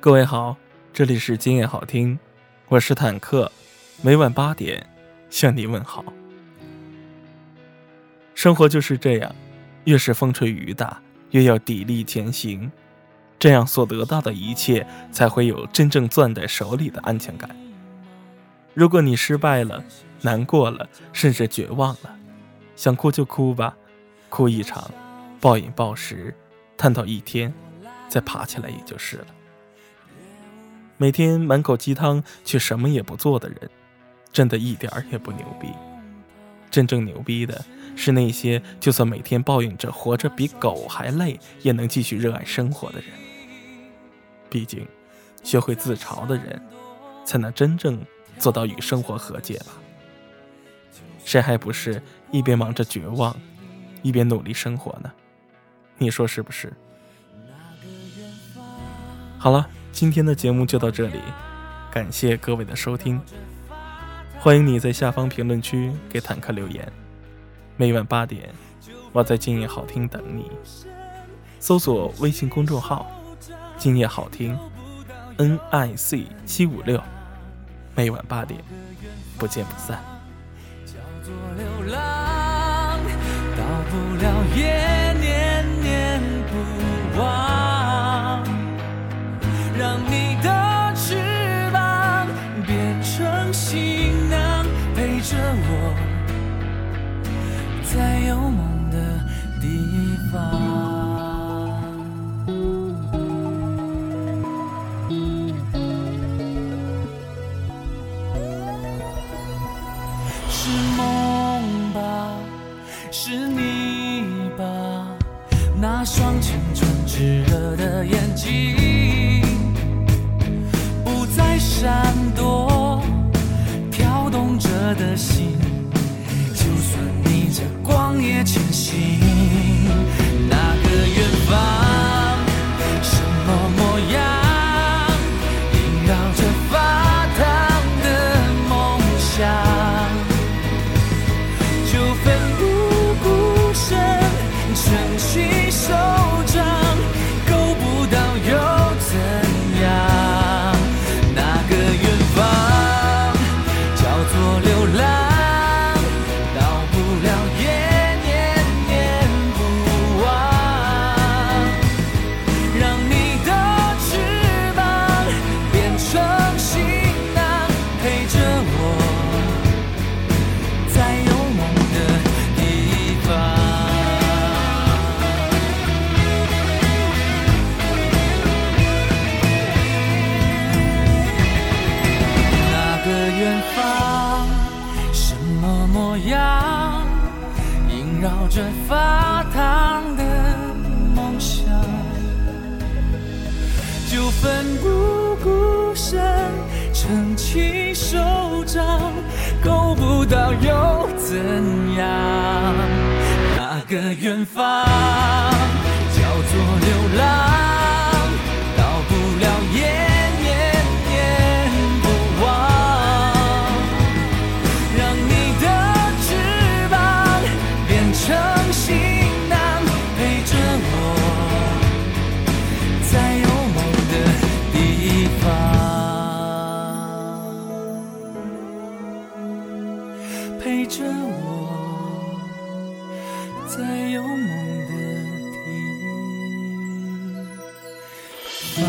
各位好，这里是今夜好听，我是坦克，每晚八点向你问好。生活就是这样，越是风吹雨打，越要砥砺前行，这样所得到的一切才会有真正攥在手里的安全感。如果你失败了，难过了，甚至绝望了，想哭就哭吧，哭一场，暴饮暴食，瘫倒一天，再爬起来也就是了。每天满口鸡汤却什么也不做的人，真的一点儿也不牛逼。真正牛逼的是那些就算每天抱怨着活着比狗还累，也能继续热爱生活的人。毕竟，学会自嘲的人，才能真正做到与生活和解吧。谁还不是一边忙着绝望，一边努力生活呢？你说是不是？好了。今天的节目就到这里，感谢各位的收听。欢迎你在下方评论区给坦克留言。每晚八点，我在今夜好听等你。搜索微信公众号“今夜好听 ”，N I C 七五六。每晚八点，不见不散。多流浪，到不了也念念不忘。让你的翅膀变成行囊，陪着我在有梦的地方。是梦。是你吧那双青春炽热的眼睛，不再闪躲，跳动着的心，就算逆着光也前行。你手掌。转发烫的梦想，就奋不顾身撑起手掌，够不到又怎样？那个远方在有梦的地方。